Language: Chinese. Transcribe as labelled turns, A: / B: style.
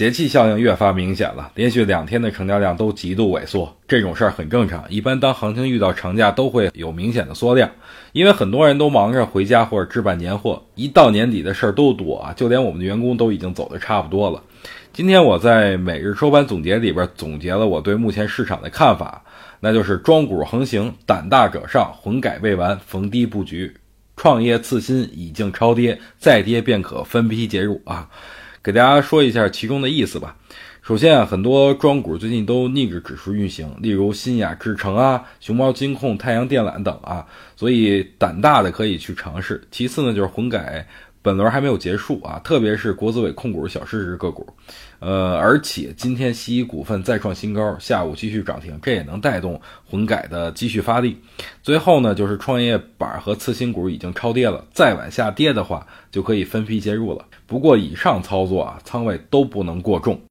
A: 节气效应越发明显了，连续两天的成交量都极度萎缩，这种事儿很正常。一般当行情遇到长假，都会有明显的缩量，因为很多人都忙着回家或者置办年货，一到年底的事儿都多啊，就连我们的员工都已经走的差不多了。今天我在每日收盘总结里边总结了我对目前市场的看法，那就是庄股横行，胆大者上，混改未完，逢低布局，创业次新已经超跌，再跌便可分批介入啊。给大家说一下其中的意思吧。首先啊，很多庄股最近都逆着指数运行，例如新雅智诚啊、熊猫金控、太阳电缆等啊，所以胆大的可以去尝试。其次呢，就是混改本轮还没有结束啊，特别是国资委控股小市值个股，呃，而且今天西医股份再创新高，下午继续涨停，这也能带动混改的继续发力。最后呢，就是创业板和次新股已经超跌了，再往下跌的话，就可以分批介入了。不过以上操作啊，仓位都不能过重。